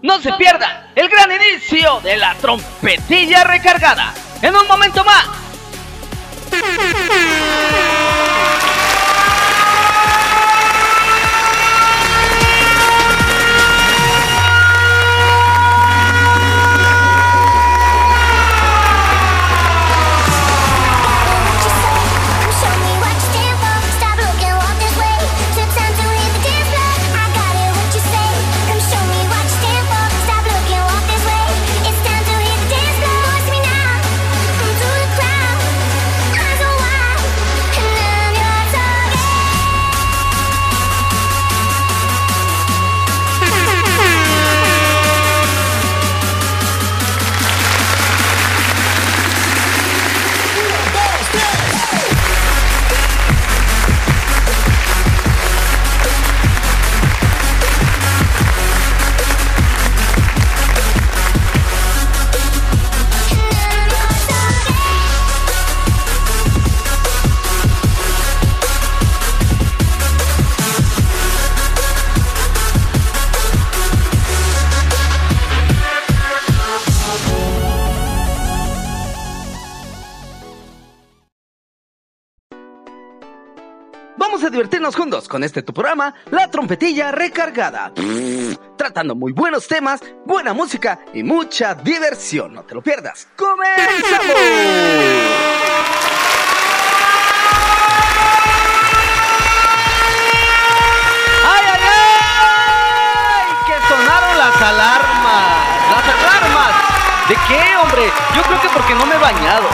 No se pierda el gran inicio de la trompetilla recargada. En un momento más. Juntos con este tu programa, La Trompetilla Recargada. Tratando muy buenos temas, buena música y mucha diversión. No te lo pierdas. ¡Comenzamos! Alarmas. Las alarmas. ¿De qué, hombre? Yo creo que porque no me he bañado.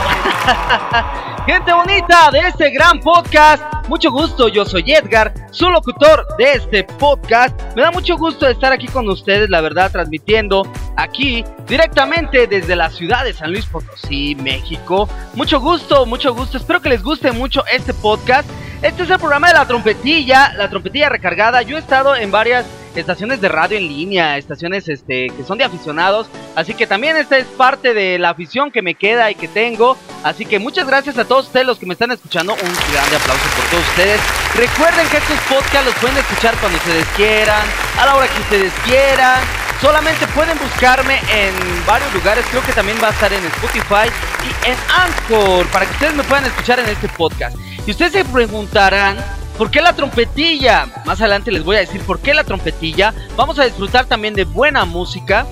Gente bonita de este gran podcast. Mucho gusto, yo soy Edgar, su locutor de este podcast. Me da mucho gusto estar aquí con ustedes, la verdad, transmitiendo aquí directamente desde la ciudad de San Luis Potosí, México. Mucho gusto, mucho gusto. Espero que les guste mucho este podcast. Este es el programa de la trompetilla, la trompetilla recargada. Yo he estado en varias estaciones de radio en línea, estaciones este, que son de aficionados. Así que también esta es parte de la afición que me queda y que tengo. Así que muchas gracias a todos ustedes los que me están escuchando. Un grande aplauso por todos ustedes. Recuerden que estos podcasts los pueden escuchar cuando ustedes quieran, a la hora que ustedes quieran. Solamente pueden buscarme en varios lugares. Creo que también va a estar en Spotify y en Anchor para que ustedes me puedan escuchar en este podcast. Y ustedes se preguntarán ¿Por qué la trompetilla? Más adelante les voy a decir por qué la trompetilla. Vamos a disfrutar también de buena música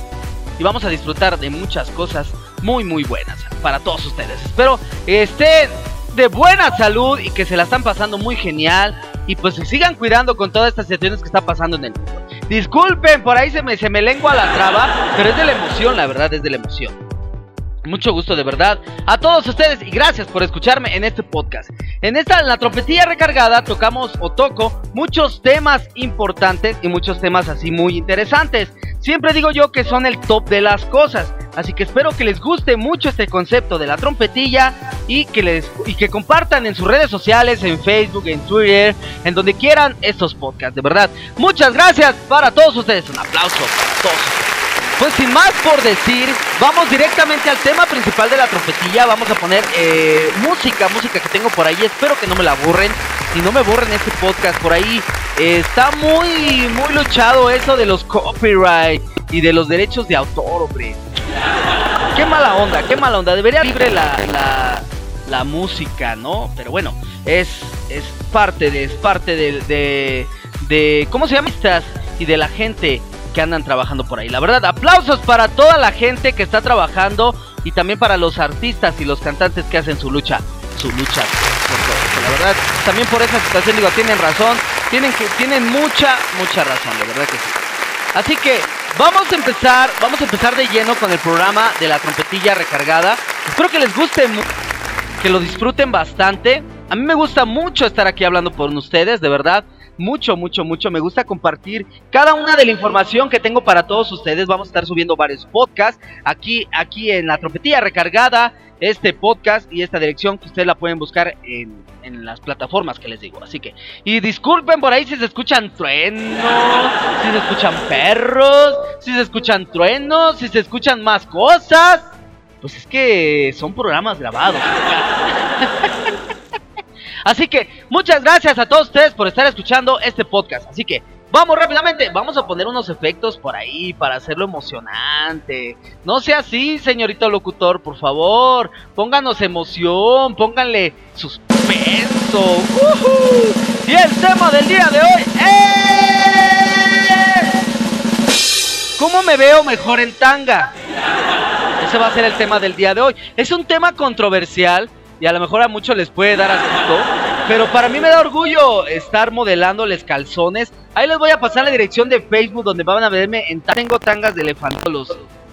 y vamos a disfrutar de muchas cosas muy muy buenas para todos ustedes. Espero estén de buena salud y que se la están pasando muy genial y pues se sigan cuidando con todas estas situaciones que está pasando en el mundo. Disculpen, por ahí se me, se me lengua la traba, pero es de la emoción, la verdad, es de la emoción. Mucho gusto de verdad a todos ustedes y gracias por escucharme en este podcast. En esta, la trompetilla recargada, tocamos o toco muchos temas importantes y muchos temas así muy interesantes. Siempre digo yo que son el top de las cosas. Así que espero que les guste mucho este concepto de la trompetilla y que les y que compartan en sus redes sociales, en Facebook, en Twitter, en donde quieran estos podcasts, de verdad. Muchas gracias para todos ustedes. Un aplauso para todos ustedes. Pues sin más por decir, vamos directamente al tema principal de la trompetilla. Vamos a poner eh, música, música que tengo por ahí. Espero que no me la aburren. Si no me borren este podcast por ahí, eh, está muy, muy luchado eso de los copyright y de los derechos de autor, hombre. Qué mala onda, qué mala onda. Debería libre la, la, la música, ¿no? Pero bueno, es, es parte de, es parte de, de, de ¿cómo se llama? Y de la gente que andan trabajando por ahí. La verdad, aplausos para toda la gente que está trabajando y también para los artistas y los cantantes que hacen su lucha, su lucha. La verdad, también por esa situación digo, tienen razón, tienen tienen mucha mucha razón, de verdad que sí. Así que vamos a empezar, vamos a empezar de lleno con el programa de la trompetilla recargada. Espero que les guste que lo disfruten bastante. A mí me gusta mucho estar aquí hablando con ustedes, de verdad mucho, mucho, mucho. Me gusta compartir cada una de la información que tengo para todos ustedes. Vamos a estar subiendo varios podcasts aquí, aquí en la trompetilla recargada. Este podcast y esta dirección que ustedes la pueden buscar en, en las plataformas que les digo. Así que, y disculpen por ahí si se escuchan truenos, si se escuchan perros, si se escuchan truenos, si se escuchan más cosas. Pues es que son programas grabados. Así que muchas gracias a todos ustedes por estar escuchando este podcast. Así que vamos rápidamente, vamos a poner unos efectos por ahí para hacerlo emocionante. No sea así, señorito locutor, por favor. Pónganos emoción, pónganle suspenso. Y el tema del día de hoy es... ¿Cómo me veo mejor en tanga? Ese va a ser el tema del día de hoy. Es un tema controversial y a lo mejor a muchos les puede dar asco, pero para mí me da orgullo estar modelándoles calzones. Ahí les voy a pasar la dirección de Facebook donde van a verme en Tengo Tangas de Elefante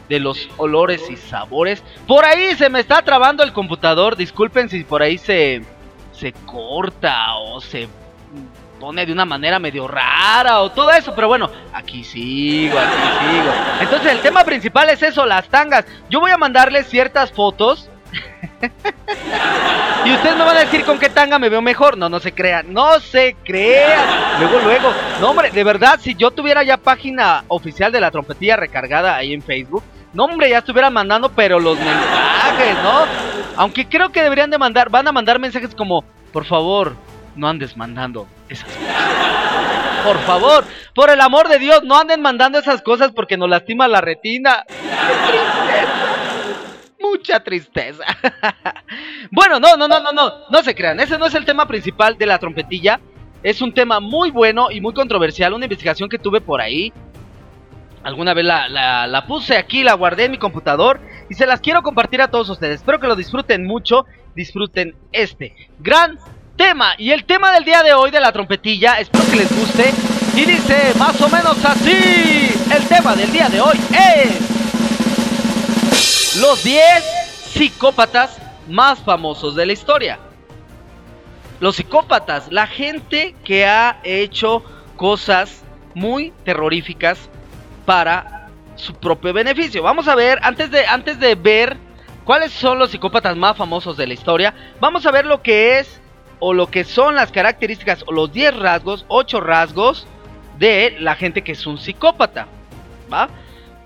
de los olores y sabores. Por ahí se me está trabando el computador, disculpen si por ahí se, se corta o se pone de una manera medio rara o todo eso, pero bueno, aquí sigo, aquí sigo. Entonces el tema principal es eso, las tangas. Yo voy a mandarles ciertas fotos y ustedes me van a decir con qué tanga me veo mejor. No, no se crean, no se crean. Luego, luego. No, hombre, de verdad, si yo tuviera ya página oficial de la trompetilla recargada ahí en Facebook, no, hombre, ya estuviera mandando, pero los mensajes, ¿no? Aunque creo que deberían de mandar, van a mandar mensajes como, por favor, no andes mandando esas cosas. Por favor, por el amor de Dios, no anden mandando esas cosas porque nos lastima la retina. ¡Qué tristeza! Mucha tristeza. bueno, no, no, no, no, no, no se crean. Ese no es el tema principal de la trompetilla. Es un tema muy bueno y muy controversial. Una investigación que tuve por ahí. Alguna vez la, la, puse aquí, la guardé en mi computador y se las quiero compartir a todos ustedes. Espero que lo disfruten mucho. Disfruten este gran tema. Y el tema del día de hoy de la trompetilla, espero que les guste. Y dice más o menos así. El tema del día de hoy es... Los 10 psicópatas más famosos de la historia. Los psicópatas, la gente que ha hecho cosas muy terroríficas para su propio beneficio. Vamos a ver, antes de, antes de ver cuáles son los psicópatas más famosos de la historia, vamos a ver lo que es o lo que son las características o los 10 rasgos, 8 rasgos de la gente que es un psicópata. ¿Va?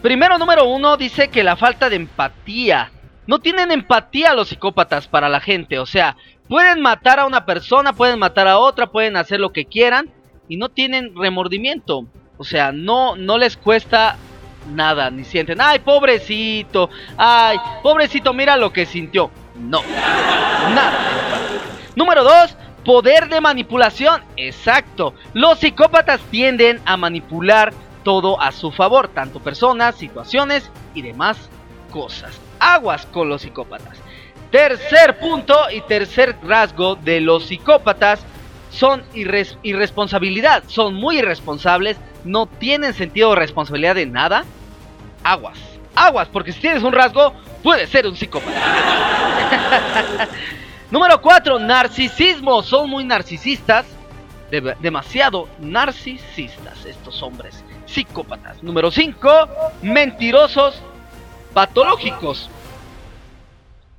Primero, número uno, dice que la falta de empatía. No tienen empatía los psicópatas para la gente. O sea, pueden matar a una persona, pueden matar a otra, pueden hacer lo que quieran y no tienen remordimiento. O sea, no, no les cuesta nada, ni sienten, ay, pobrecito, ay, pobrecito, mira lo que sintió. No, nada. Número dos, poder de manipulación. Exacto. Los psicópatas tienden a manipular todo a su favor, tanto personas, situaciones y demás cosas. Aguas con los psicópatas. Tercer punto y tercer rasgo de los psicópatas son irresponsabilidad, son muy irresponsables, no tienen sentido de responsabilidad de nada. Aguas, aguas, porque si tienes un rasgo, puedes ser un psicópata. Número 4, narcisismo, son muy narcisistas, demasiado narcisistas estos hombres psicópatas. Número 5, mentirosos patológicos.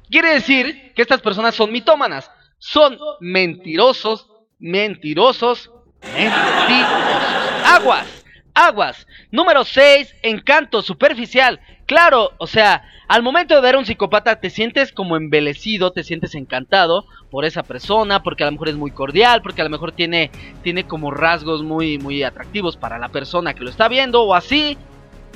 Quiere decir que estas personas son mitómanas. Son mentirosos, mentirosos, mentirosos. Aguas, aguas. Número 6, encanto superficial. Claro, o sea, al momento de ver a un psicópata te sientes como embelecido, te sientes encantado por esa persona, porque a lo mejor es muy cordial, porque a lo mejor tiene, tiene como rasgos muy, muy atractivos para la persona que lo está viendo o así.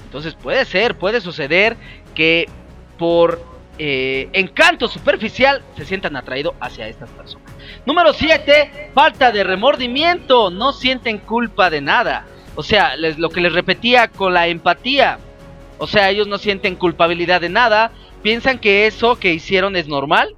Entonces puede ser, puede suceder que por eh, encanto superficial se sientan atraídos hacia estas personas. Número 7, falta de remordimiento, no sienten culpa de nada. O sea, lo que les repetía con la empatía o sea, ellos no sienten culpabilidad de nada, piensan que eso que hicieron es normal.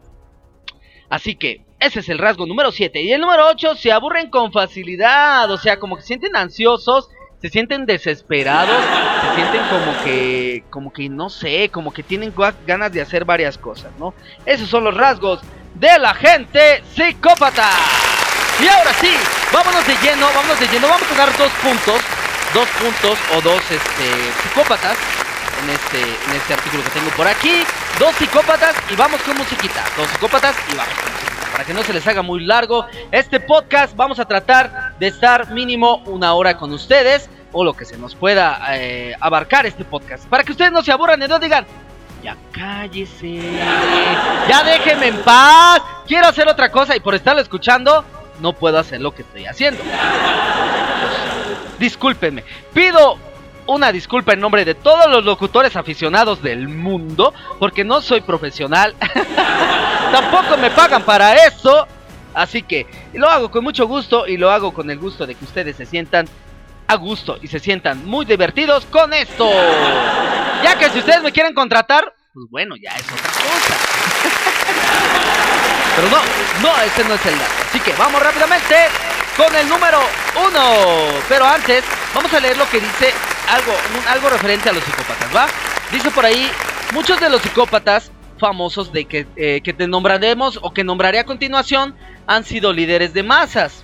Así que ese es el rasgo número 7. Y el número 8, se aburren con facilidad, o sea, como que se sienten ansiosos, se sienten desesperados, se sienten como que, como que no sé, como que tienen ganas de hacer varias cosas, ¿no? Esos son los rasgos de la gente psicópata. Y ahora sí, vámonos de lleno, vámonos de lleno, vamos a dar dos puntos, dos puntos o dos este, psicópatas en este, en este artículo que tengo por aquí. Dos psicópatas y vamos con musiquita. Dos psicópatas y vamos con musiquita. Para que no se les haga muy largo este podcast, vamos a tratar de estar mínimo una hora con ustedes o lo que se nos pueda eh, abarcar este podcast. Para que ustedes no se aburran y no digan, Ya cállese. Ya déjeme en paz. Quiero hacer otra cosa y por estarlo escuchando, no puedo hacer lo que estoy haciendo. Pues, discúlpenme. Pido una disculpa en nombre de todos los locutores aficionados del mundo, porque no soy profesional. Tampoco me pagan para eso. Así que lo hago con mucho gusto y lo hago con el gusto de que ustedes se sientan a gusto y se sientan muy divertidos con esto. Ya que si ustedes me quieren contratar, pues bueno, ya es otra cosa. Pero no, no, ese no es el dato. Así que vamos rápidamente con el número uno. Pero antes, vamos a leer lo que dice algo, algo referente a los psicópatas, ¿va? Dice por ahí, muchos de los psicópatas famosos de que, eh, que te nombraremos o que nombraré a continuación han sido líderes de masas.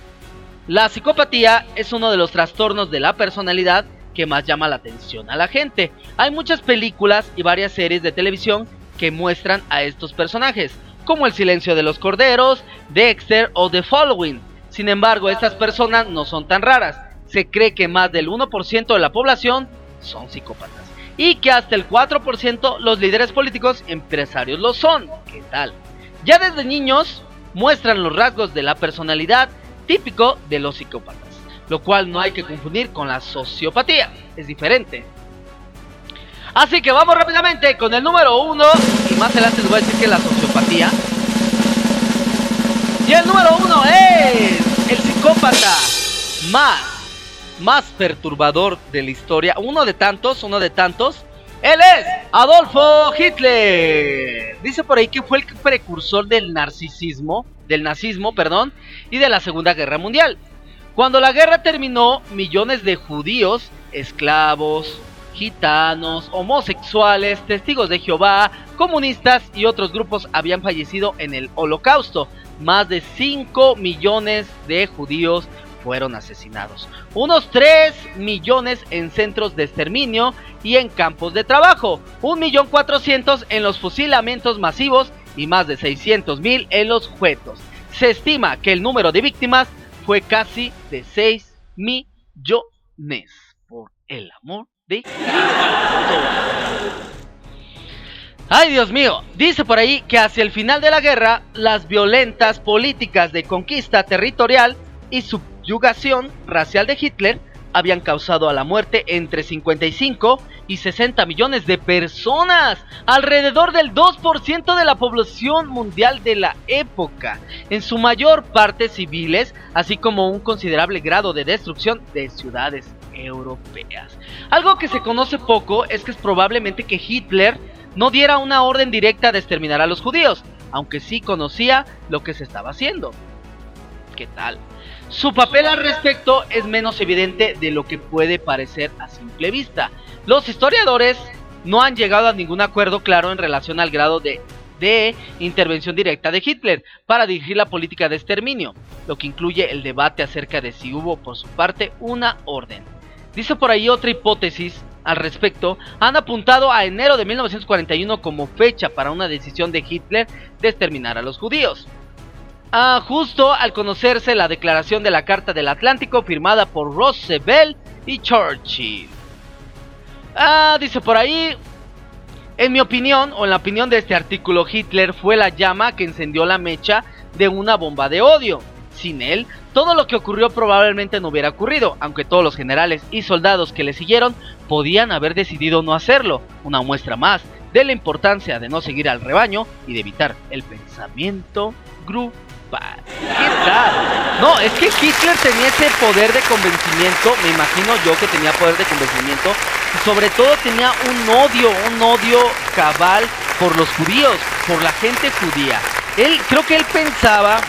La psicopatía es uno de los trastornos de la personalidad que más llama la atención a la gente. Hay muchas películas y varias series de televisión que muestran a estos personajes, como El silencio de los corderos, Dexter o The Following. Sin embargo, estas personas no son tan raras. Se cree que más del 1% de la población son psicópatas. Y que hasta el 4% los líderes políticos empresarios lo son. ¿Qué tal? Ya desde niños muestran los rasgos de la personalidad típico de los psicópatas, lo cual no hay que confundir con la sociopatía, es diferente. Así que vamos rápidamente con el número uno, y más adelante les voy a decir que la sociopatía. Y el número uno es el psicópata más, más perturbador de la historia, uno de tantos, uno de tantos. Él es Adolfo Hitler. Dice por ahí que fue el precursor del narcisismo, del nazismo, perdón, y de la Segunda Guerra Mundial. Cuando la guerra terminó, millones de judíos, esclavos, gitanos, homosexuales, testigos de Jehová, comunistas y otros grupos habían fallecido en el holocausto. Más de 5 millones de judíos fueron asesinados. Unos 3 millones en centros de exterminio y en campos de trabajo. 1.400.000 en los fusilamientos masivos y más de 600.000 en los juetos. Se estima que el número de víctimas fue casi de 6 millones. Por el amor Ay, Dios mío, dice por ahí que hacia el final de la guerra, las violentas políticas de conquista territorial y subyugación racial de Hitler habían causado a la muerte entre 55 y 60 millones de personas, alrededor del 2% de la población mundial de la época, en su mayor parte civiles, así como un considerable grado de destrucción de ciudades Algo que se conoce poco es que es probablemente que Hitler no diera una orden directa de exterminar a los judíos, aunque sí conocía lo que se estaba haciendo. ¿Qué tal? Su papel al respecto es menos evidente de lo que puede parecer a simple vista. Los historiadores no han llegado a ningún acuerdo claro en relación al grado de, de, intervención directa de Hitler para dirigir la política de exterminio, lo que incluye el debate acerca de si hubo por su parte una orden. Dice por ahí otra hipótesis al respecto, han apuntado a enero de 1941 como fecha para una decisión de Hitler de exterminar a los judíos. Ah, justo al conocerse la declaración de la Carta del Atlántico firmada por Roosevelt y Churchill. Ah, dice por ahí, en mi opinión, o en la opinión de este artículo, Hitler fue la llama que encendió la mecha de una bomba de odio. Sin él, todo lo que ocurrió probablemente no hubiera ocurrido, aunque todos los generales y soldados que le siguieron podían haber decidido no hacerlo, una muestra más de la importancia de no seguir al rebaño y de evitar el pensamiento grupal. ¿Qué tal? No, es que Hitler tenía ese poder de convencimiento, me imagino yo que tenía poder de convencimiento, y sobre todo tenía un odio, un odio cabal por los judíos, por la gente judía. Él, creo que él pensaba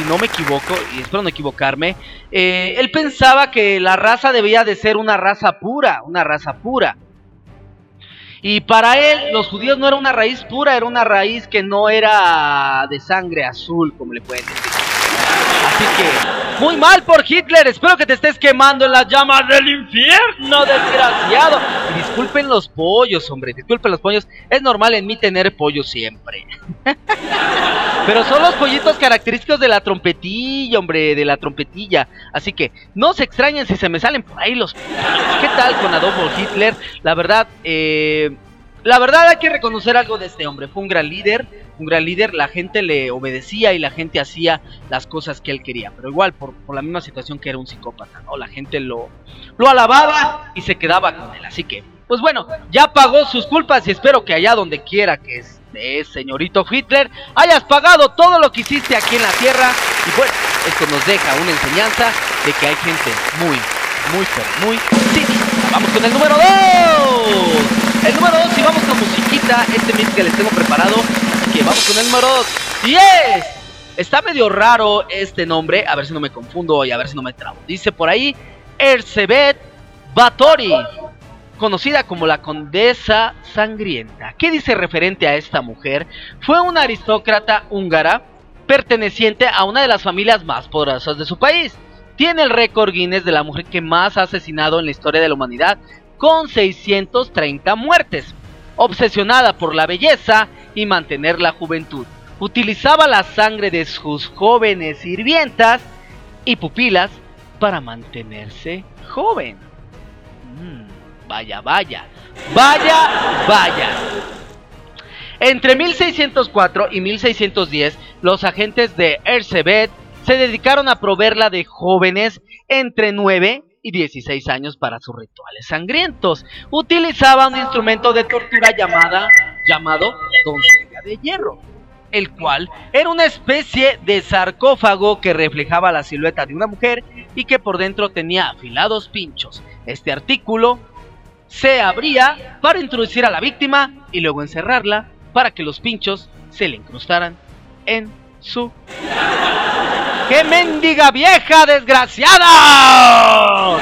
si no me equivoco, y espero no equivocarme, eh, él pensaba que la raza debía de ser una raza pura, una raza pura. Y para él, los judíos no era una raíz pura, era una raíz que no era de sangre azul, como le pueden decir. Así que, muy mal por Hitler. Espero que te estés quemando en las llamas del infierno, desgraciado. Y disculpen los pollos, hombre. Disculpen los pollos. Es normal en mí tener pollo siempre. Pero son los pollitos característicos de la trompetilla, hombre, de la trompetilla. Así que no se extrañen si se me salen por ahí los. ¿Qué tal con Adolfo Hitler? La verdad, eh la verdad hay que reconocer algo de este hombre. Fue un gran líder, un gran líder. La gente le obedecía y la gente hacía las cosas que él quería. Pero igual, por, la misma situación que era un psicópata, ¿no? La gente lo, lo alababa y se quedaba con él. Así que, pues bueno, ya pagó sus culpas y espero que allá donde quiera que esté, señorito Hitler, hayas pagado todo lo que hiciste aquí en la tierra. Y bueno, esto nos deja una enseñanza de que hay gente muy, muy, muy. Vamos con el número 2. El número 2, y vamos con musiquita, este mix que les tengo preparado. Así que vamos con el número 10. Está medio raro este nombre, a ver si no me confundo y a ver si no me trabo. Dice por ahí Erzebet Batori, conocida como la Condesa Sangrienta. ¿Qué dice referente a esta mujer? Fue una aristócrata húngara perteneciente a una de las familias más poderosas de su país. Tiene el récord Guinness de la mujer que más ha asesinado en la historia de la humanidad, con 630 muertes. Obsesionada por la belleza y mantener la juventud, utilizaba la sangre de sus jóvenes sirvientas y pupilas para mantenerse joven. Mm, vaya, vaya, vaya, vaya. Entre 1604 y 1610, los agentes de Erzsébet se dedicaron a proveerla de jóvenes entre 9 y 16 años para sus rituales sangrientos. Utilizaba un instrumento de tortura llamada, llamado doncella de hierro, el cual era una especie de sarcófago que reflejaba la silueta de una mujer y que por dentro tenía afilados pinchos. Este artículo se abría para introducir a la víctima y luego encerrarla para que los pinchos se le incrustaran en su ¡Qué mendiga vieja desgraciada!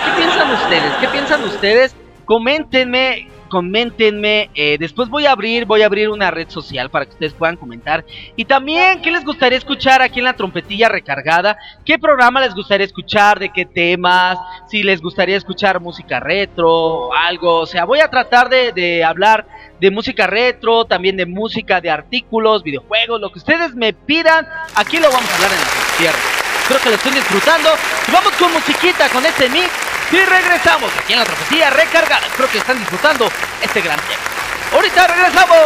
¿Qué piensan ustedes? ¿Qué piensan ustedes? Coméntenme, coméntenme. Eh, después voy a abrir, voy a abrir una red social para que ustedes puedan comentar. Y también, ¿qué les gustaría escuchar aquí en la trompetilla recargada? ¿Qué programa les gustaría escuchar? ¿De qué temas? Si les gustaría escuchar música retro o algo. O sea, voy a tratar de, de hablar de música retro, también de música de artículos, videojuegos, lo que ustedes me pidan. Aquí lo vamos a hablar en la tierra. Espero que lo estén disfrutando. Y vamos con musiquita, con este mix. Y regresamos aquí en la tropecía recargada. Espero que estén disfrutando este gran tema. Ahorita regresamos.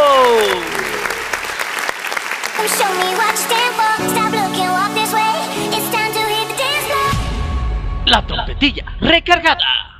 La trompetilla recargada.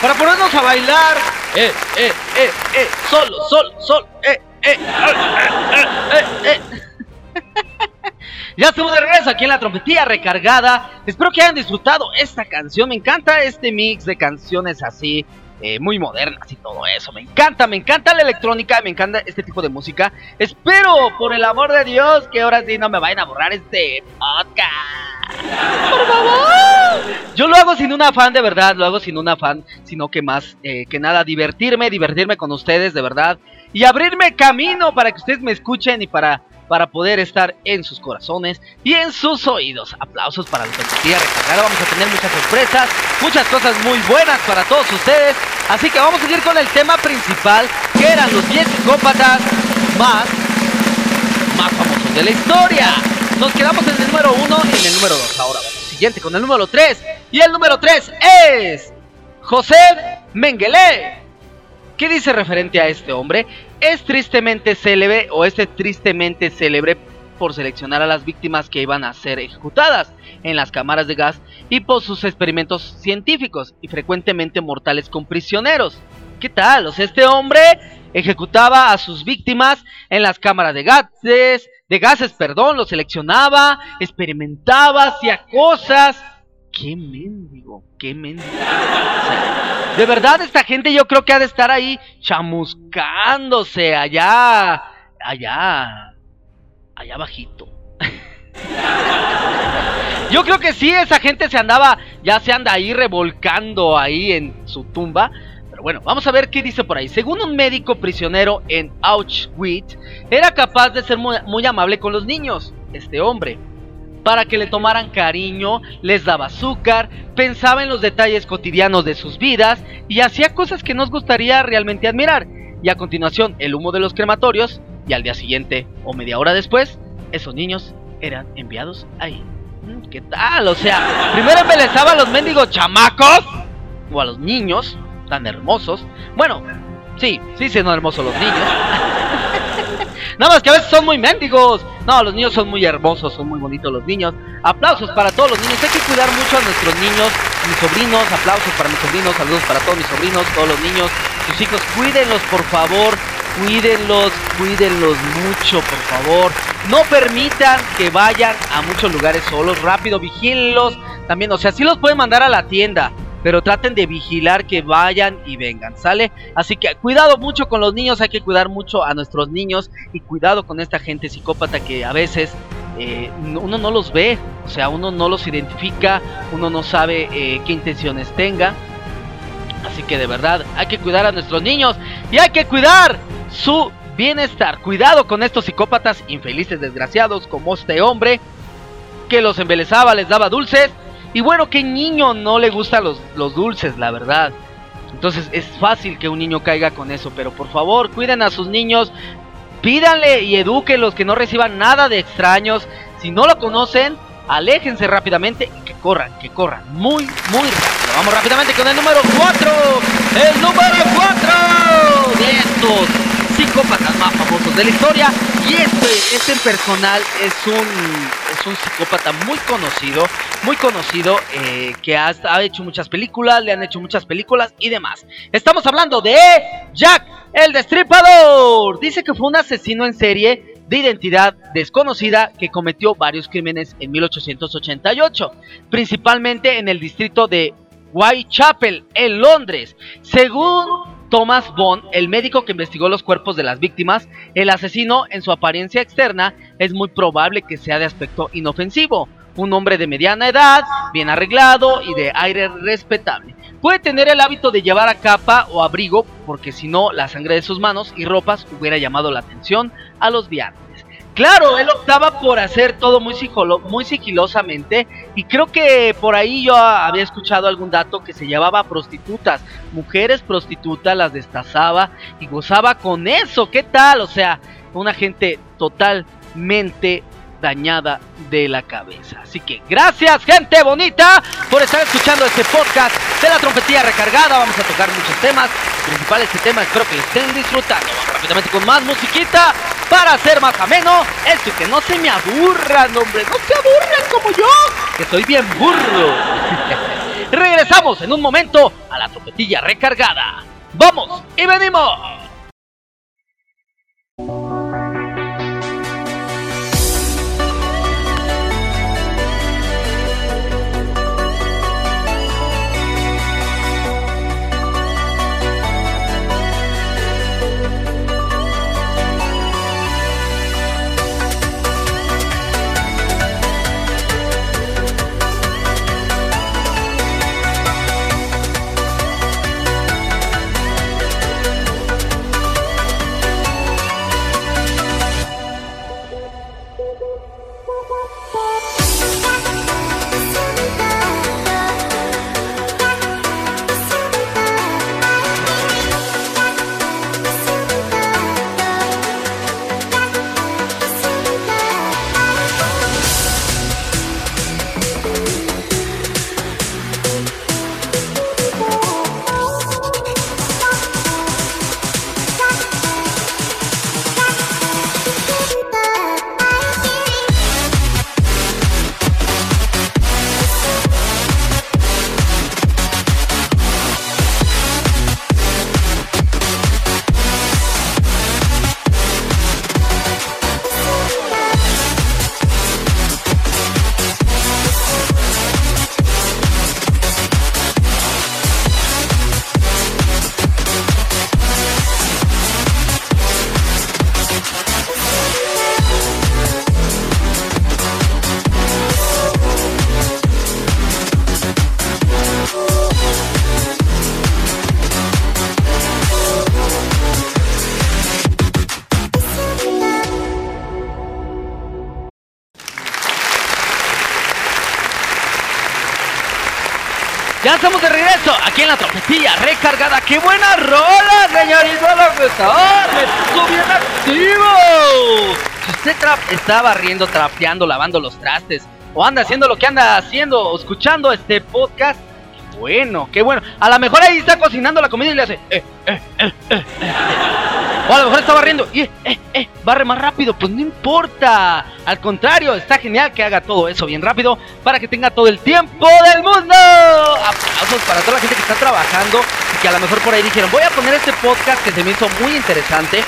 Para ponernos a bailar. Eh, eh, eh, eh. Sol, sol, sol. Eh, eh, eh, eh, Ya estamos de regreso aquí en la trompetilla recargada. Espero que hayan disfrutado esta canción. Me encanta este mix de canciones así, muy modernas y todo eso. Me encanta, me encanta la electrónica, me encanta este tipo de música. Espero, por el amor de Dios, que ahora sí no me vayan a borrar este podcast. Por favor. Yo lo hago sin un afán de verdad, lo hago sin un afán, sino que más eh, que nada divertirme, divertirme con ustedes de verdad y abrirme camino para que ustedes me escuchen y para para poder estar en sus corazones y en sus oídos. Aplausos para la Trompetilla Recargada. Vamos a tener muchas sorpresas, muchas cosas muy buenas para todos ustedes. Así que vamos a seguir con el tema principal, que eran los 10 psicópatas más, más famosos de la historia. Nos quedamos en el número 1 y en el número 2. Ahora vamos siguiente con el número 3. Y el número 3 es José Mengele. ¿Qué dice referente a este hombre? Es tristemente célebre o este tristemente célebre por seleccionar a las víctimas que iban a ser ejecutadas en las cámaras de gas y por sus experimentos científicos y frecuentemente mortales con prisioneros. ¿Qué tal? O sea, este hombre ejecutaba a sus víctimas en las cámaras de gases, de gases, perdón, lo seleccionaba, experimentaba, hacía cosas. Qué mendigo, qué mendigo. de verdad, esta gente yo creo que ha de estar ahí chamuscándose allá, allá, allá bajito. Yo creo que sí, esa gente se andaba, ya se anda ahí revolcando ahí en su tumba bueno, vamos a ver qué dice por ahí. Según un médico prisionero en Auschwitz, era capaz de ser muy, amable con los niños, este hombre. Para que le tomaran cariño, les daba azúcar, pensaba en los detalles cotidianos de sus vidas y hacía cosas que nos gustaría realmente admirar. Y a continuación, el humo de los crematorios, y al día siguiente o media hora después, esos niños eran enviados ahí. Mm, ¿Qué tal? O sea, primero embelezaba a los mendigos chamacos o a los niños tan hermosos. Bueno, sí, sí siendo hermosos los niños. Nada más que a veces son muy mendigos. No, los niños son muy hermosos, son muy bonitos los niños. Aplausos para todos los niños. Hay que cuidar mucho a nuestros niños, mis sobrinos. Aplausos para mis sobrinos. Saludos para todos mis sobrinos, todos los niños. Sus hijos, cuídenlos por favor. Cuídenlos, cuídenlos mucho, por favor. No permitan que vayan a muchos lugares solos. Rápido, vigílenlos. También, o sea, si los pueden mandar a la tienda pero traten de vigilar que vayan y vengan, ¿sale? Así que cuidado mucho con los niños, hay que cuidar mucho a nuestros niños y cuidado con esta gente psicópata que a veces eh, uno no los ve, o sea, uno no los identifica, uno no sabe eh, qué intenciones tenga. Así que de verdad hay que cuidar a nuestros niños y hay que cuidar su bienestar. Cuidado con estos psicópatas infelices, desgraciados, como este hombre que los embelezaba, les daba dulces y bueno, ¿qué niño no le gustan los, los dulces, la verdad? Entonces es fácil que un niño caiga con eso, pero por favor, cuiden a sus niños, pídanle y los que no reciban nada de extraños. Si no lo conocen, aléjense rápidamente y que corran, que corran muy, muy rápido. Vamos rápidamente con el número 4. El número 4 de estos psicópatas más famosos de la historia. Y este, este personal es un, es un psicópata muy conocido, muy conocido, eh, que ha, ha, hecho muchas películas, le han hecho muchas películas y demás. Estamos hablando de Jack el Destripador. Dice que fue un asesino en serie de identidad desconocida que cometió varios crímenes en 1888, principalmente en el distrito de Whitechapel, en Londres. Según Thomas Bond, el médico que investigó los cuerpos de las víctimas, el asesino en su apariencia externa es muy probable que sea de aspecto inofensivo, un hombre de mediana edad, bien arreglado y de aire respetable. Puede tener el hábito de llevar a capa o abrigo porque si no la sangre de sus manos y ropas hubiera llamado la atención a los viandantes. Claro, él optaba por hacer todo muy, muy sigilosamente y creo que por ahí yo había escuchado algún dato que se llevaba prostitutas, mujeres prostitutas, las destazaba y gozaba con eso. ¿Qué tal? O sea, una gente totalmente dañada de la cabeza. Así que gracias gente bonita por estar escuchando este podcast de la trompetilla recargada. Vamos a tocar muchos temas, principal este tema, espero que estén disfrutando. Vamos rápidamente con más musiquita para hacer más ameno esto que no se me aburran, hombre, no se aburran como yo, que soy bien burro. Regresamos en un momento a la trompetilla recargada. ¡Vamos y venimos! Ya estamos de regreso aquí en la trompetilla recargada. ¡Qué buena rola, señorita locutor! ¡Me puso bien activo! Si usted está barriendo, trapeando, lavando los trastes, o anda haciendo lo que anda haciendo, escuchando este podcast, bueno, qué bueno. A lo mejor ahí está cocinando la comida y le hace. Eh, eh, eh, eh, O a lo mejor está barriendo y eh, eh, barre más rápido. Pues no importa. Al contrario, está genial que haga todo eso bien rápido para que tenga todo el tiempo del mundo. Aplausos para toda la gente que está trabajando y que a lo mejor por ahí dijeron: Voy a poner este podcast que se me hizo muy interesante.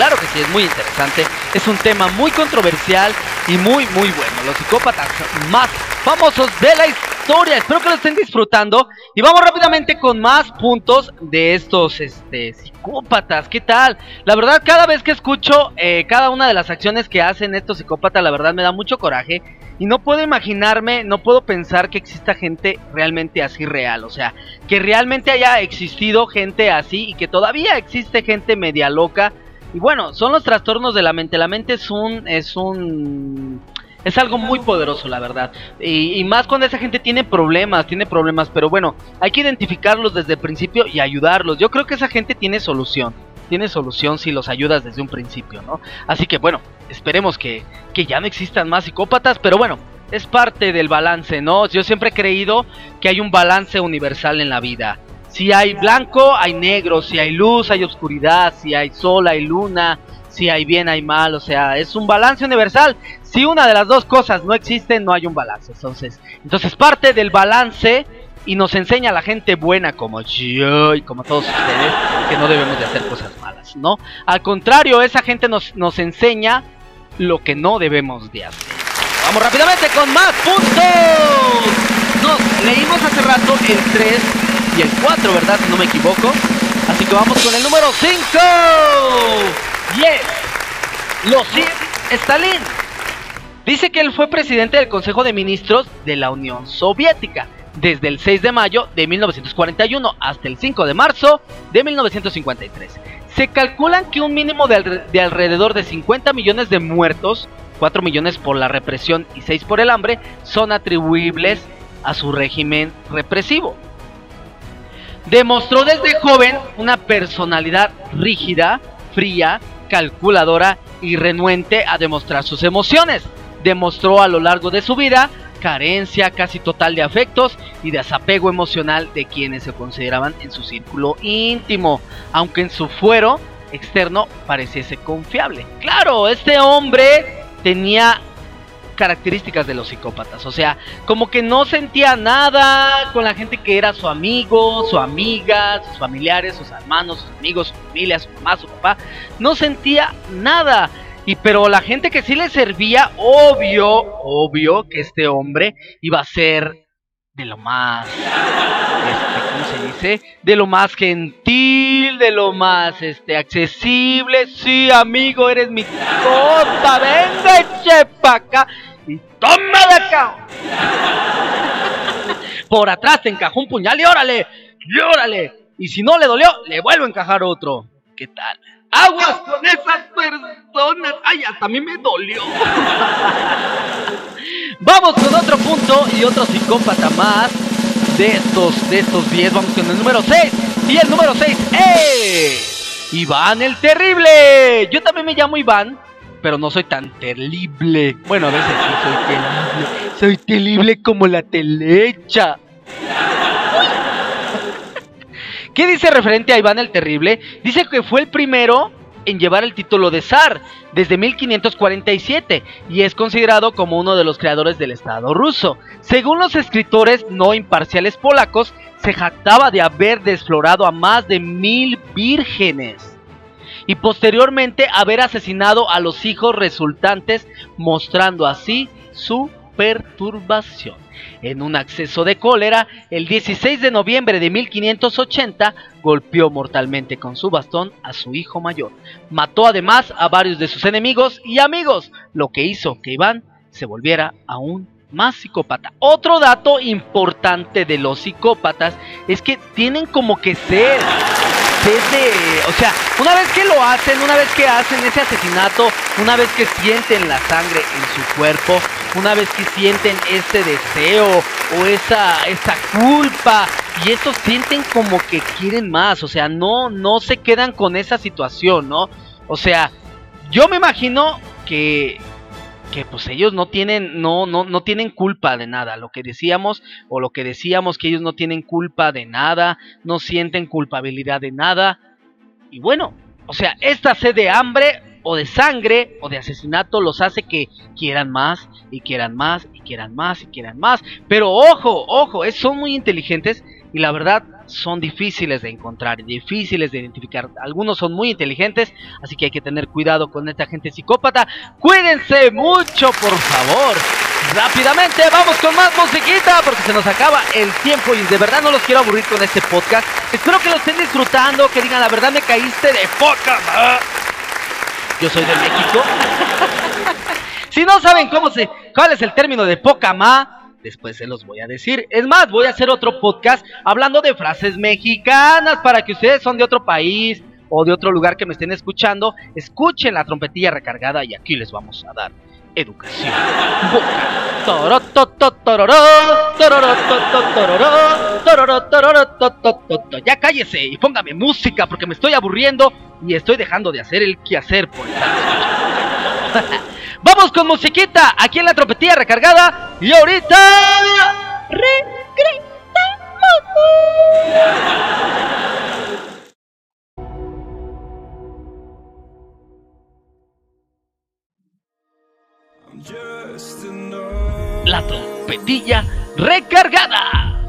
Claro que sí, es muy interesante. Es un tema muy controversial y muy, muy bueno. Los psicópatas más famosos de la historia Espero que lo estén disfrutando. Y vamos rápidamente con más puntos de estos este, psicópatas. ¿Qué tal? La verdad, cada vez que escucho eh, cada una de las acciones que hacen estos psicópatas, la verdad me da mucho coraje. Y no puedo imaginarme, no puedo pensar que exista gente realmente así real. O sea, que realmente haya existido gente así y que todavía existe gente media loca. Y bueno, son los trastornos de la mente. La mente es un. es un es algo muy poderoso, la verdad. Y, más cuando esa gente tiene problemas, tiene problemas. Pero bueno, hay que identificarlos desde el principio y ayudarlos. Yo creo que esa gente tiene solución. Tiene solución si los ayudas desde un principio, ¿no? Así que bueno, esperemos que, que ya no existan más psicópatas. Pero bueno, es parte del balance, ¿no? Yo siempre he creído que hay un balance universal en la vida. Si hay blanco, hay negro. Si hay luz, hay oscuridad. Si hay sol, hay luna si hay bien, hay mal, o sea, es un balance universal. Si una de las dos cosas no existe, no hay un balance. Entonces, entonces parte del balance y nos enseña a la gente buena como yo y como todos ustedes que no debemos de hacer cosas malas, ¿no? Al contrario, esa gente nos, nos enseña lo que no debemos de hacer. Vamos rápidamente con más puntos. Nos leímos hace rato el 3 y el 4, ¿verdad? Si no me equivoco. Así que vamos con el número 5. Yes, Losif Stalin. Dice que él fue presidente del Consejo de Ministros de la Unión Soviética desde el 6 de mayo de 1941 hasta el 5 de marzo de 1953. Se calculan que un mínimo de, de, alrededor de 50 millones de muertos, 4 millones por la represión y 6 por el hambre, son atribuibles a su régimen represivo. Demostró desde joven una personalidad rígida, fría, calculadora y renuente a demostrar sus emociones. Demostró a lo largo de su vida carencia casi total de afectos y desapego emocional de quienes se consideraban en su círculo íntimo, aunque en su fuero externo pareciese confiable. Claro, este hombre tenía características de los psicópatas. O sea, como que no sentía nada con la gente que era su amigo, su amiga, sus familiares, sus hermanos, sus amigos, su familia, su mamá, su papá. No sentía nada. Y pero la gente que sí le servía, obvio, obvio que este hombre iba a ser de lo más, este, ¿cómo se dice? De lo más gentil, de lo más, este, accesible. Sí, amigo, eres mi copa, venga, chepa acá toma de acá. Por atrás te encajó un puñal y órale, y órale. Y si no le dolió, le vuelvo a encajar otro. ¿Qué tal? Aguas con esas personas. Ay, hasta a mí me dolió. Vamos con otro punto y otro psicópata más de estos, de estos 10. Vamos con el número 6. Y el número 6 es Iván el Terrible. Yo también me llamo Iván pero no soy tan terrible. Bueno, a veces sí soy terrible. Soy terrible como la telecha. ¿Qué dice referente a Iván el Terrible? Dice que fue el primero en llevar el título de zar desde 1547 y es considerado como uno de los creadores del Estado ruso. Según los escritores no imparciales polacos, se jactaba de haber desflorado a más de mil vírgenes y posteriormente haber asesinado a los hijos resultantes, mostrando así su perturbación. En un acceso de cólera, el 16 de noviembre de 1580 golpeó mortalmente con su bastón a su hijo mayor. Mató además a varios de sus enemigos y amigos, lo que hizo que Iván se volviera aún más psicópata. Otro dato importante de los psicópatas es que tienen como que ser de, o sea, una vez que lo hacen, una vez que hacen ese asesinato, una vez que sienten la sangre en su cuerpo, una vez que sienten ese deseo o esa, esa culpa y estos sienten como que quieren más, o sea, no, no se quedan con esa situación, ¿no? O sea, yo me imagino que que pues ellos no tienen no no no tienen culpa de nada. Lo que decíamos o lo que decíamos que ellos no tienen culpa de nada no sienten culpabilidad de nada. Y bueno o sea esta sed de hambre o de sangre o de asesinato los hace que quieran más y quieran más y quieran más y quieran más. Pero ojo ojo son muy inteligentes y la verdad son difíciles de encontrar, difíciles de identificar. Algunos son muy inteligentes, así que hay que tener cuidado con esta gente psicópata. Cuídense mucho, por favor. Rápidamente, vamos con más musiquita porque se nos acaba el tiempo y de verdad no los quiero aburrir con este podcast. Espero que lo estén disfrutando, que digan la verdad me caíste de poca. Yo soy de México. si no saben cómo se, cuál es el término de poca ma, Después se los voy a decir. Es más, voy a hacer otro podcast hablando de frases mexicanas para que ustedes son de otro país o de otro lugar que me estén escuchando, escuchen la trompetilla recargada y aquí les vamos a dar educación. Ya cállese y póngame música porque me estoy aburriendo y estoy dejando de hacer el quehacer por Vamos con musiquita aquí en la trompetilla recargada. Y ahorita. Regresamos. La trompetilla recargada.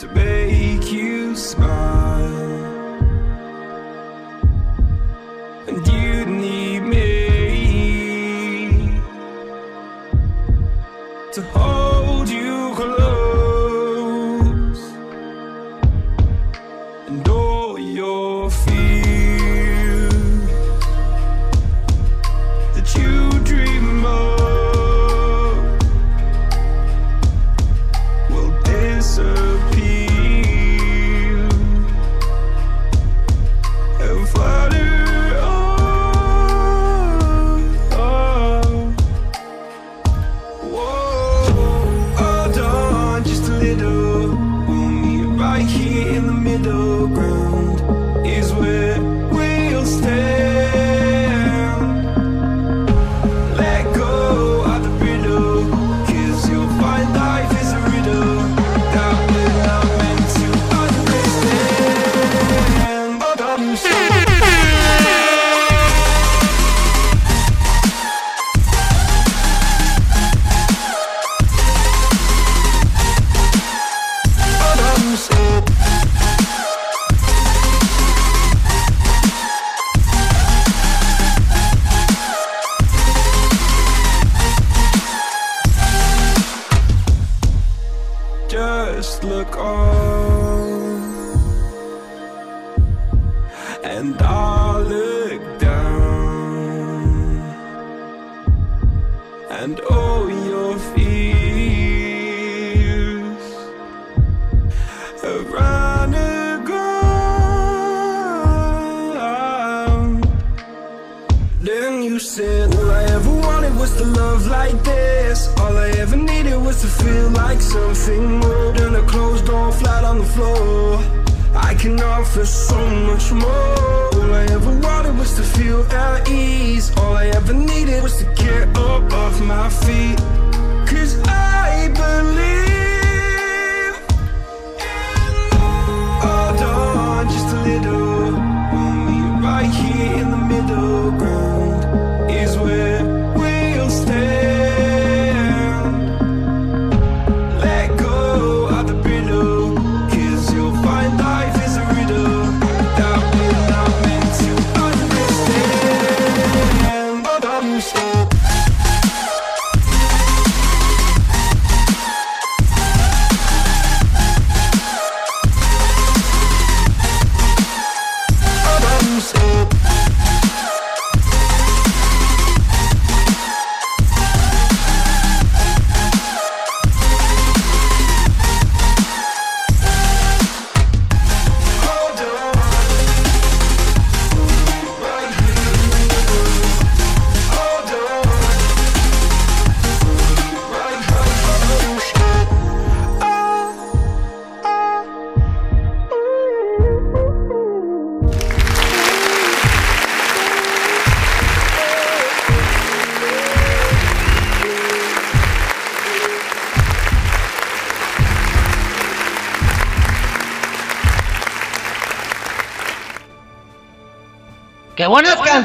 To make you smile. To hold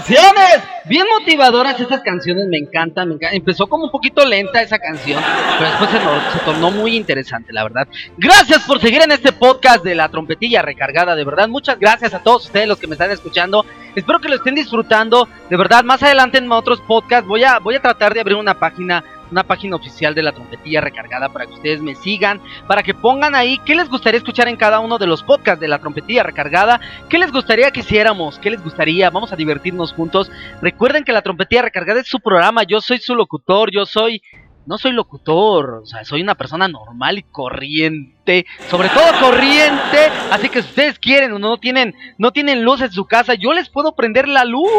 canciones! Bien motivadoras esas canciones, me encantan, me Empezó como un poquito lenta esa canción, pero después se, se, tornó muy interesante, la verdad. Gracias por seguir en este podcast de la trompetilla recargada, de verdad. Muchas gracias a todos ustedes los que me están escuchando. Espero que lo estén disfrutando, de verdad. Más adelante en otros podcasts voy a, voy a tratar de abrir una página una página oficial de la trompetilla recargada para que ustedes me sigan, para que pongan ahí qué les gustaría escuchar en cada uno de los podcasts de la trompetilla recargada, qué les gustaría que hiciéramos, qué les gustaría, vamos a divertirnos juntos. Recuerden que la trompetilla recargada es su programa, yo soy su locutor, yo soy no soy locutor, o sea, soy una persona normal y corriente, sobre todo corriente, así que ustedes quieren o no tienen, no tienen luz en su casa, yo les puedo prender la luz,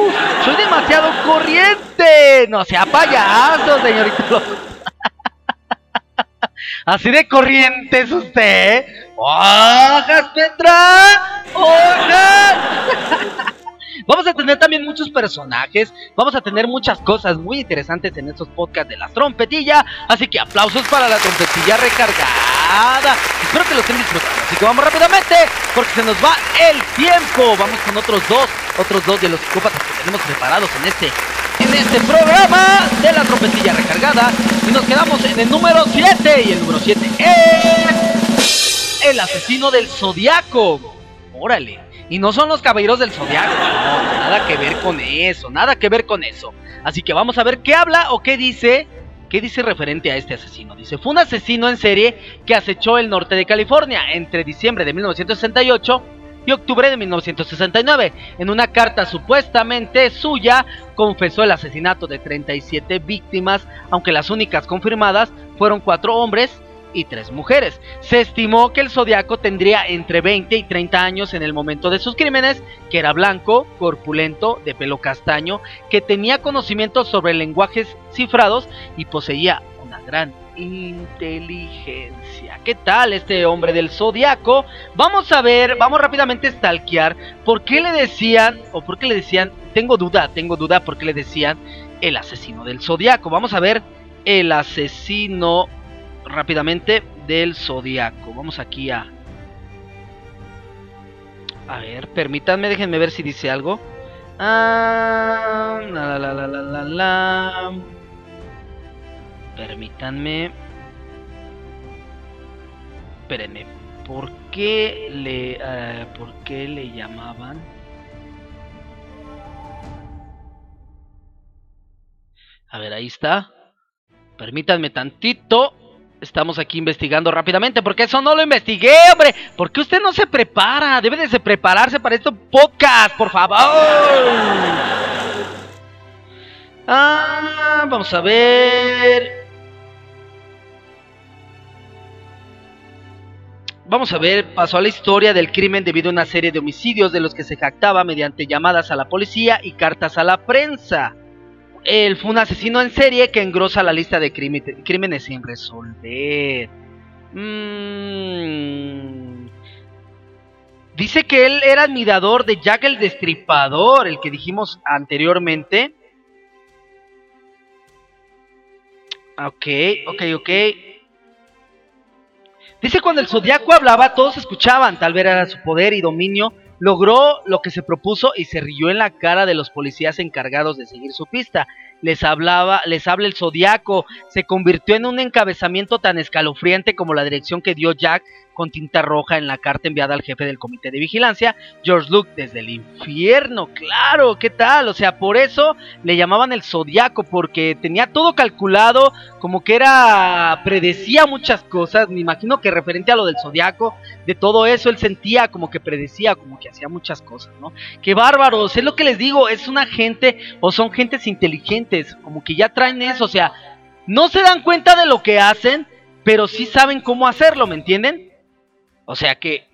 soy demasiado corriente, no sea payaso, señorita. Así de corriente es usted. ¡Hojas, Petra! ¡Hojas! Vamos a tener también muchos personajes, vamos a tener muchas cosas muy interesantes en estos podcasts de la trompetilla, así que aplausos para la trompetilla recargada. Espero que lo estén disfrutando, así que vamos rápidamente porque se nos va el tiempo. Vamos con otros dos, otros dos de los psicópatas que tenemos preparados en este en este programa de la trompetilla recargada y nos quedamos en el número 7 y el número 7 es el asesino del zodiaco. Órale. Y no son los caballeros del zodiaco, no, nada que ver con eso, nada que ver con eso. Así que vamos a ver qué habla o qué dice, qué dice referente a este asesino. Dice, fue un asesino en serie que acechó el norte de California entre diciembre de 1968 y octubre de 1969. En una carta supuestamente suya, confesó el asesinato de 37 víctimas, aunque las únicas confirmadas fueron cuatro hombres y tres mujeres. Se estimó que el zodiaco tendría entre 20 y 30 años en el momento de sus crímenes, que era blanco, corpulento, de pelo castaño, que tenía conocimientos sobre lenguajes cifrados y poseía una gran inteligencia. ¿Qué tal este hombre del zodiaco? Vamos a ver, vamos rápidamente a stalkear por qué le decían, o por qué le decían, tengo duda, tengo duda por qué le decían el asesino del zodiaco. Vamos a ver el asesino rápidamente del zodiaco. Vamos aquí a. A ver, permítanme, déjenme ver si dice algo. Ah, la, la, la, la, la, la. Permítanme. Espérenme. ¿Por qué le, uh, ¿por qué le llamaban? A ver, ahí está. Permítanme tantito. Estamos aquí investigando rápidamente, porque eso no lo investigué, hombre. ¿Por qué usted no se prepara? Debe de prepararse para este podcast, por favor. Ah, vamos a ver. Vamos a ver, pasó a la historia del crimen debido a una serie de homicidios de los que se jactaba mediante llamadas a la policía y cartas a la prensa él fue un asesino en serie que engrosa la lista de crímenes sin resolver. Mm. Dice que él era admirador de Jack el Destripador, el que dijimos anteriormente. Ok, ok, ok. Dice cuando el zodiaco hablaba, todos escuchaban, tal vez era su poder y dominio Logró lo que se propuso y se rió en la cara de los policías encargados de seguir su pista. Les hablaba, les habla el zodiaco. Se convirtió en un encabezamiento tan escalofriante como la dirección que dio Jack con tinta roja en la carta enviada al jefe del comité de vigilancia, George Luke, desde el infierno. Claro, ¿qué tal? O sea, por eso le llamaban el zodiaco, porque tenía todo calculado, como que era. predecía muchas cosas. Me imagino que referente a lo del zodiaco, de todo eso, él sentía como que predecía, como que hacía muchas cosas, ¿no? Qué bárbaros, es lo que les digo, es una gente, o son gentes inteligentes, como que ya traen eso, o sea, no se dan cuenta de lo que hacen, pero sí saben cómo hacerlo, ¿me entienden? O sea que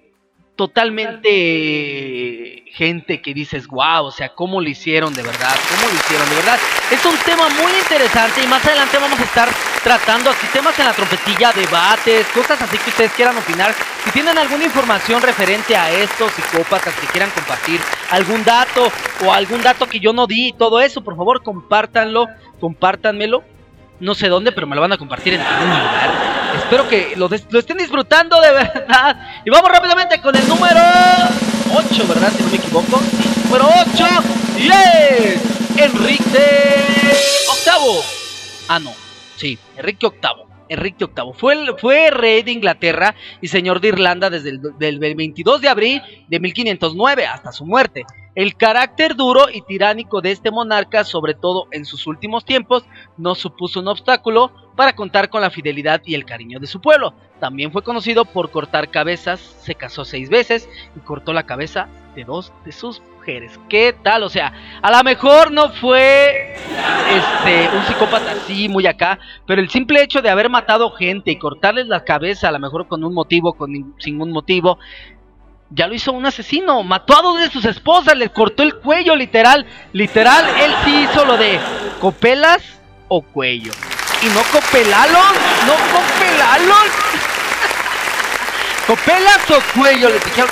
totalmente gente que dices, wow, o sea, cómo lo hicieron de verdad, cómo lo hicieron de verdad. Es un tema muy interesante y más adelante vamos a estar tratando así temas en la trompetilla, debates, cosas así que ustedes quieran opinar. Si tienen alguna información referente a estos psicópatas que quieran compartir, algún dato o algún dato que yo no di, todo eso, por favor, compártanlo, compártanmelo no sé dónde, pero me lo van a compartir en algún lugar. Espero que lo, estén disfrutando de verdad. Y vamos rápidamente con el número 8, ¿verdad? Si no me equivoco. Número 8 y Enrique Octavo. Ah, no, sí, Enrique Octavo. Enrique VIII. Fue, fue rey de Inglaterra y señor de Irlanda desde el 22 de abril de 1509 hasta su muerte. El carácter duro y tiránico de este monarca, sobre todo en sus últimos tiempos, no supuso un obstáculo para contar con la fidelidad y el cariño de su pueblo. También fue conocido por cortar cabezas, se casó seis veces y cortó la cabeza de dos de sus mujeres. ¿Qué tal? O sea, a lo mejor no fue este un psicópata así, muy acá, pero el simple hecho de haber matado gente y cortarles la cabeza, a lo mejor con un motivo, con sin un motivo, ya lo hizo un asesino, mató a dos de sus esposas, le cortó el cuello, literal, literal, él sí hizo lo de copelas o cuello. Y no copelalon, no copelalon. copelas o cuello, le dijeron,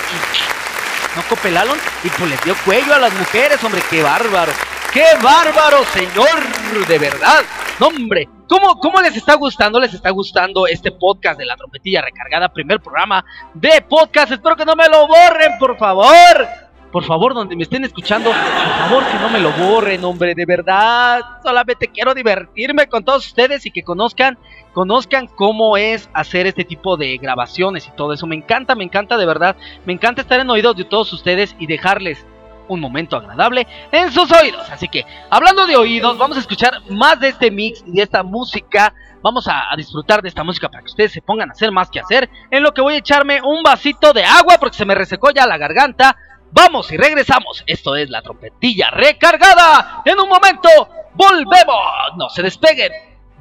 no copelalon, y pues les dio cuello a las mujeres, hombre, qué bárbaro. ¡Qué bárbaro, señor! De verdad. No, hombre. ¿Cómo, ¿Cómo les está gustando? ¿Les está gustando este podcast de la trompetilla recargada? Primer programa de podcast. Espero que no me lo borren, por favor. Por favor, donde me estén escuchando, por favor que no me lo borren, hombre, de verdad. Solamente quiero divertirme con todos ustedes y que conozcan, conozcan cómo es hacer este tipo de grabaciones y todo eso. Me encanta, me encanta de verdad. Me encanta estar en oídos de todos ustedes y dejarles un momento agradable en sus oídos. Así que, hablando de oídos, vamos a escuchar más de este mix y de esta música. Vamos a, disfrutar de esta música para que ustedes se pongan a hacer más que hacer. En lo que voy a echarme un vasito de agua porque se me resecó ya la garganta. Vamos y regresamos. Esto es la trompetilla recargada. En un momento volvemos. No se despeguen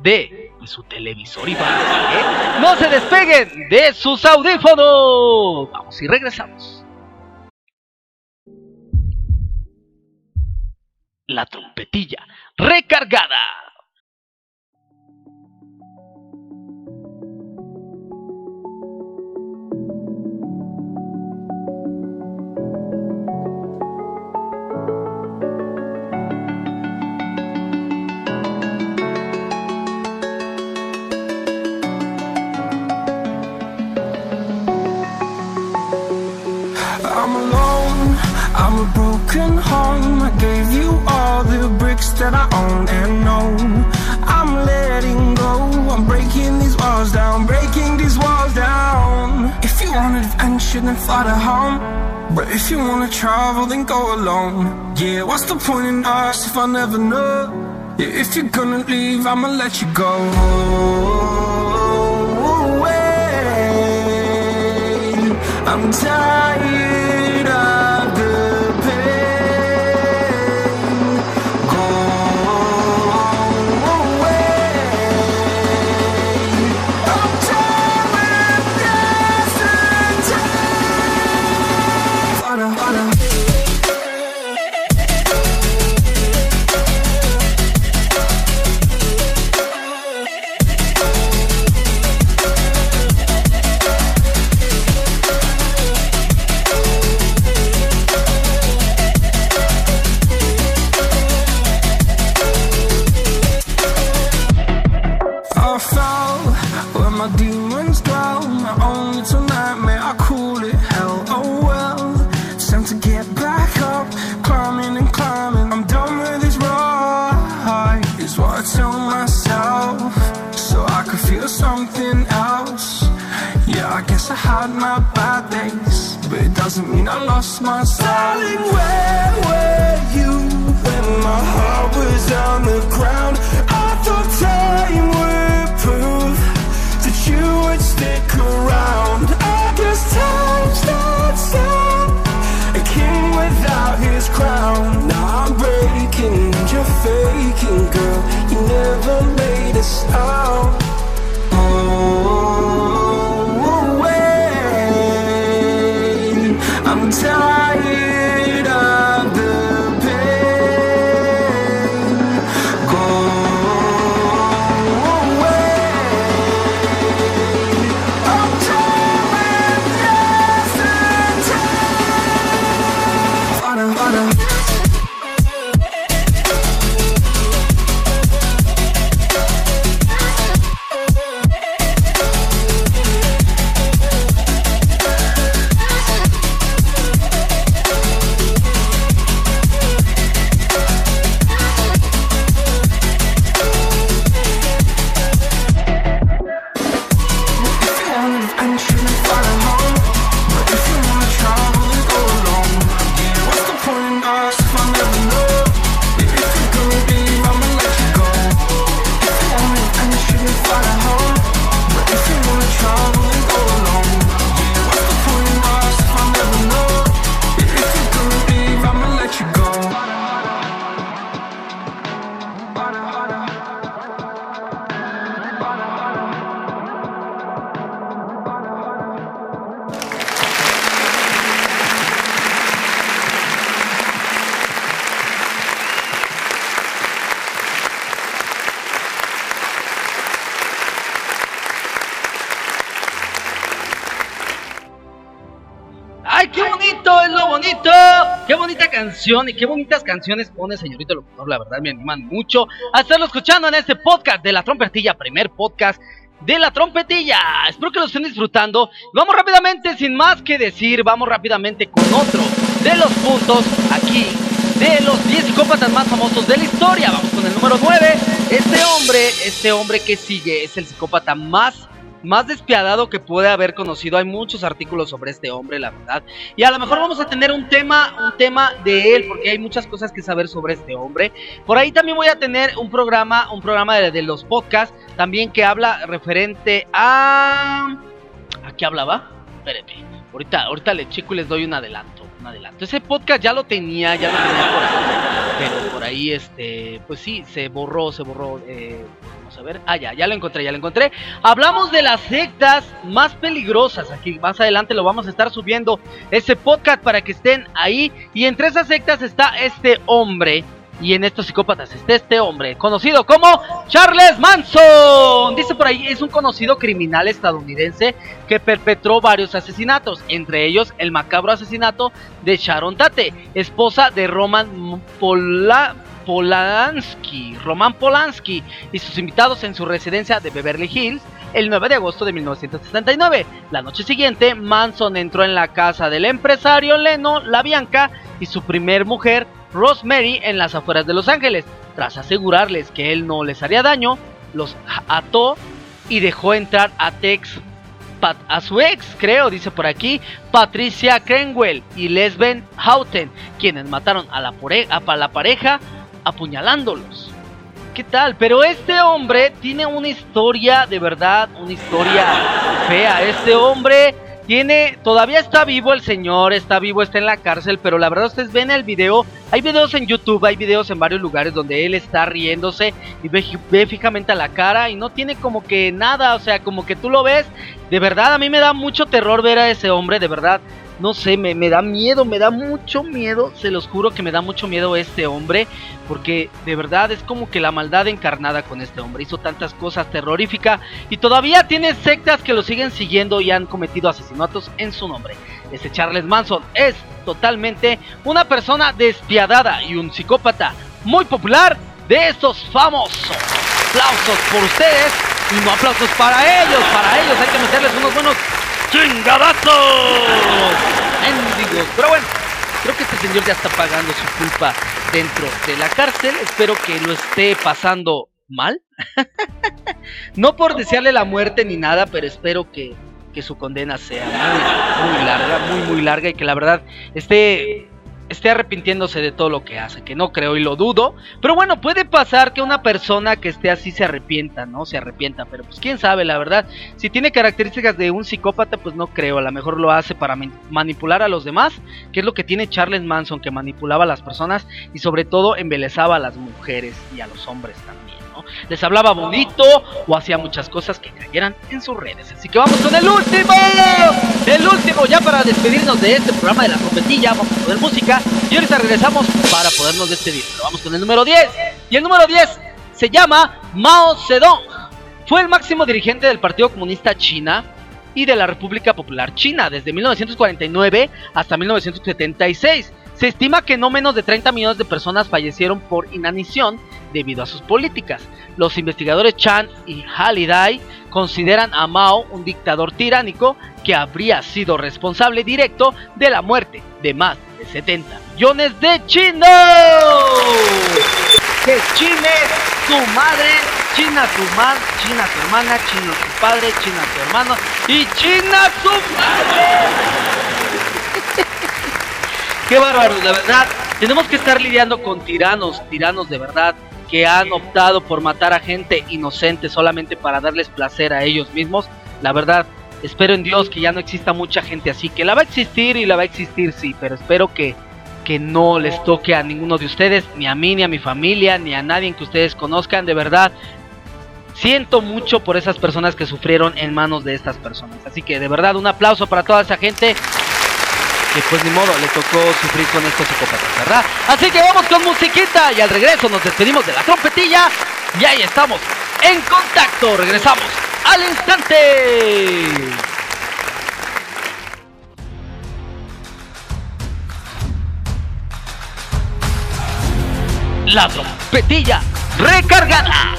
de, su televisor y van, No se despeguen de sus audífonos. Vamos y regresamos. la trompetilla recargada. That I own and know. I'm letting go, I'm breaking these walls down Breaking these walls down. If you want adventure, then fly to home. But if you wanna travel, then go alone. Yeah, what's the point in us if I never know? Yeah, if you're gonna leave, I'ma let you go. Away. I'm tired y qué bonitas canciones pone señorito locutor, la verdad me animan mucho a estarlo escuchando en este podcast de la trompetilla, primer podcast de la trompetilla. Espero que lo estén disfrutando. Vamos rápidamente, sin más que decir, vamos rápidamente con otro de los puntos aquí de los 10 psicópatas más famosos de la historia. Vamos con el número 9. Este hombre, este hombre que sigue es el psicópata más más despiadado que puede haber conocido. Hay muchos artículos sobre este hombre, la verdad. Y a lo mejor vamos a tener un tema, un tema de él, porque hay muchas cosas que saber sobre este hombre. Por ahí también voy a tener un programa, un programa de, los podcasts, también que habla referente a. ¿A qué hablaba? Espérenme. Ahorita, ahorita le checo y les doy un adelanto. Un adelanto. Ese podcast ya lo tenía, ya lo tenía por ahí. Pero por ahí, este, pues sí, se borró, se borró. Eh, a ver. Ah, ya, ya lo encontré, ya lo encontré. Hablamos de las sectas más peligrosas. Aquí más adelante lo vamos a estar subiendo ese podcast para que estén ahí. Y entre esas sectas está este hombre. Y en estos psicópatas está este hombre, conocido como Charles Manson. Dice por ahí, es un conocido criminal estadounidense que perpetró varios asesinatos, entre ellos el macabro asesinato de Sharon Tate, esposa de Roman Pola Polanski, Roman Polanski y sus invitados en su residencia de Beverly Hills el 9 de agosto de 1979. La noche siguiente, Manson entró en la casa del empresario Leno La Bianca y su primer mujer, Rosemary, en las afueras de Los Ángeles. Tras asegurarles que él no les haría daño, los ató y dejó entrar a Tex a su ex, creo, dice por aquí, Patricia Crenwell y Lesben Houghton, quienes mataron a la, a la pareja apuñalándolos. ¿Qué tal? Pero este hombre tiene una historia de verdad, una historia fea. Este hombre tiene, todavía está vivo el señor, está vivo, está en la cárcel, pero la verdad ustedes ven el video, hay videos en YouTube, hay videos en varios lugares donde él está riéndose y ve, ve, fijamente a la cara y no tiene como que nada, o sea, como que tú lo ves, de verdad a mí me da mucho terror ver a ese hombre, de verdad, no sé, me, da miedo, me da mucho miedo, se los juro que me da mucho miedo este hombre, porque de verdad es como que la maldad encarnada con este hombre, hizo tantas cosas terroríficas y todavía tiene sectas que lo siguen siguiendo y han cometido asesinatos en su nombre. Este Charles Manson es totalmente una persona despiadada y un psicópata muy popular de estos famosos. Aplausos por ustedes y no aplausos para ellos, para ellos hay que meterles unos buenos ¡Chingadazos! Mendigos. Pero bueno, creo que este señor ya está pagando su culpa dentro de la cárcel. Espero que lo esté pasando mal. no por desearle la muerte ni nada, pero espero que, que su condena sea muy, muy larga, muy, muy larga y que la verdad esté esté arrepintiéndose de todo lo que hace, que no creo y lo dudo. Pero bueno, puede pasar que una persona que esté así se arrepienta, ¿no? Se arrepienta, pero pues quién sabe, la verdad. Si tiene características de un psicópata, pues no creo. A lo mejor lo hace para manipular a los demás, que es lo que tiene Charles Manson, que manipulaba a las personas y sobre todo embelezaba a las mujeres y a los hombres también les hablaba bonito o hacía muchas cosas que cayeran en sus redes. Así que vamos con el último, el último ya para despedirnos de este programa de la trompetilla. Vamos a poner música y ahorita regresamos para podernos despedir. vamos con el número 10 y el número 10 se llama Mao Zedong. Fue el máximo dirigente del Partido Comunista China y de la República Popular China desde 1949 hasta 1976. Se estima que no menos de 30 millones de personas fallecieron por inanición debido a sus políticas. Los investigadores Chan y Halliday consideran a Mao un dictador tiránico que habría sido responsable directo de la muerte de más de 70 millones de chinos. Que China tu madre, China tu madre, China tu hermana, China tu padre, China tu hermano y China tu madre. Qué bárbaro, la verdad. Tenemos que estar lidiando con tiranos, tiranos de verdad, que han optado por matar a gente inocente solamente para darles placer a ellos mismos. La verdad, espero en Dios que ya no exista mucha gente así, que la va a existir y la va a existir, sí, pero espero que, que no les toque a ninguno de ustedes, ni a mí, ni a mi familia, ni a nadie que ustedes conozcan, de verdad. Siento mucho por esas personas que sufrieron en manos de estas personas. Así que de verdad un aplauso para toda esa gente que pues ni modo le tocó sufrir con estos psicópatas, ¿verdad? Así que vamos con musiquita y al regreso nos despedimos de la trompetilla y ahí estamos en contacto. Regresamos al instante. la trompetilla recargada.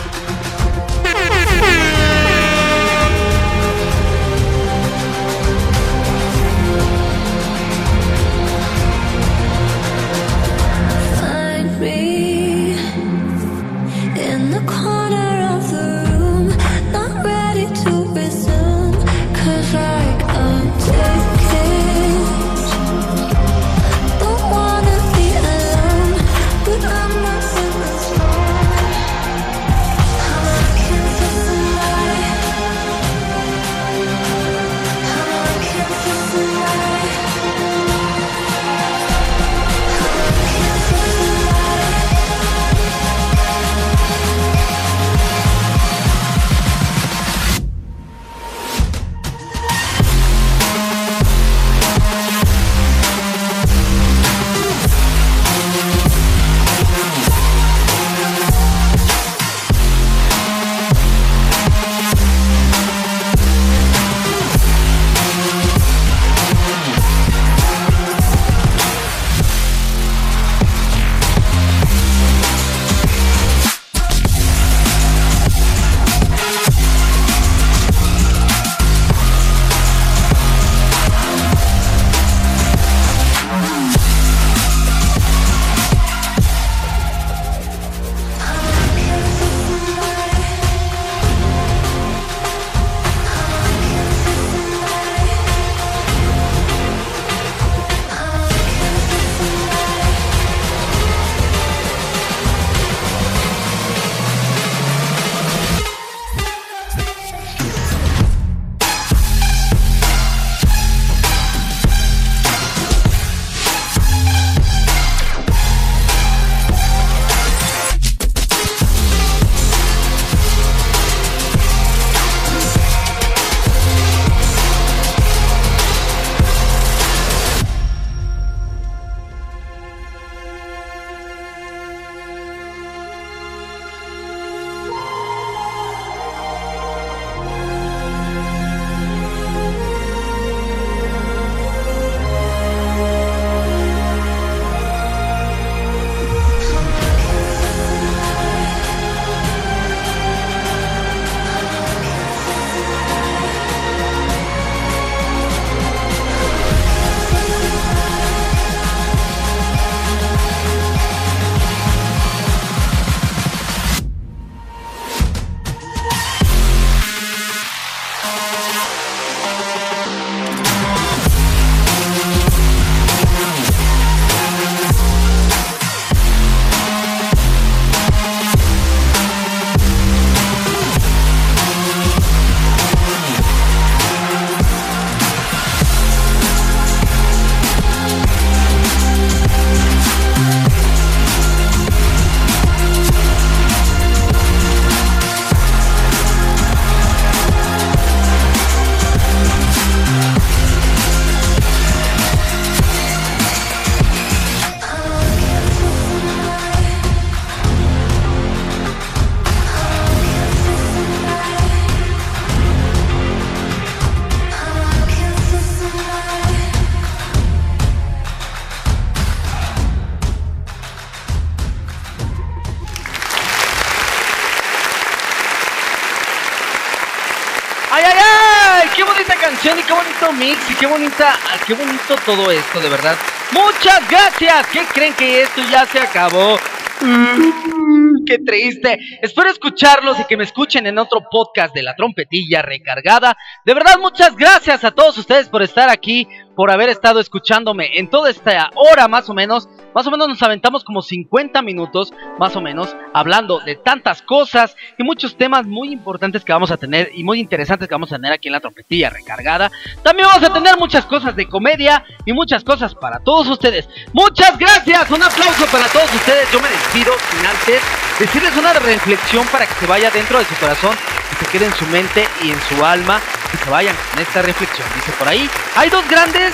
Qué bonita, qué bonito todo esto, de verdad. Muchas gracias. ¿Qué creen que esto ya se acabó? Mm, qué triste. Espero escucharlos y que me escuchen en otro podcast de la trompetilla recargada. De verdad, muchas gracias a todos ustedes por estar aquí, por haber estado escuchándome en toda esta hora más o menos. Más o menos nos aventamos como 50 minutos, más o menos, hablando de tantas cosas y muchos temas muy importantes que vamos a tener y muy interesantes que vamos a tener aquí en la trompetilla recargada. También vamos a tener muchas cosas de comedia y muchas cosas para todos ustedes. Muchas gracias, un aplauso para todos ustedes. Yo me despido sin antes decirles una reflexión para que se vaya dentro de su corazón, que se quede en su mente y en su alma, y se vayan con esta reflexión. Dice por ahí, hay dos grandes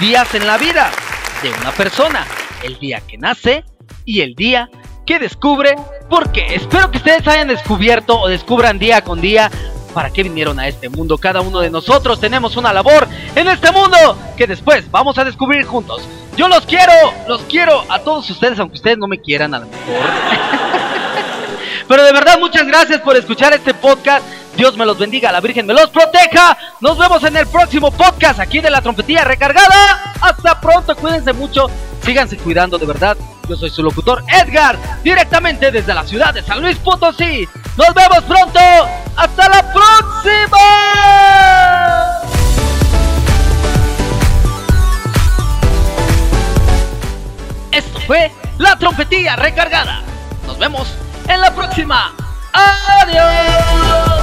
días en la vida de una persona el día que nace y el día que descubre, porque espero que ustedes hayan descubierto o descubran día con día para qué vinieron a este mundo. Cada uno de nosotros tenemos una labor en este mundo que después vamos a descubrir juntos. Yo los quiero, los quiero a todos ustedes, aunque ustedes no me quieran a lo mejor. Pero de verdad, muchas gracias por escuchar este podcast. Dios me los bendiga, la Virgen me los proteja. Nos vemos en el próximo podcast aquí de la trompetilla recargada. Hasta pronto, cuídense mucho, síganse cuidando de verdad. Yo soy su locutor Edgar, directamente desde la ciudad de San Luis Potosí. Nos vemos pronto. Hasta la próxima. Esto fue la trompetilla recargada. Nos vemos en la próxima. Adiós.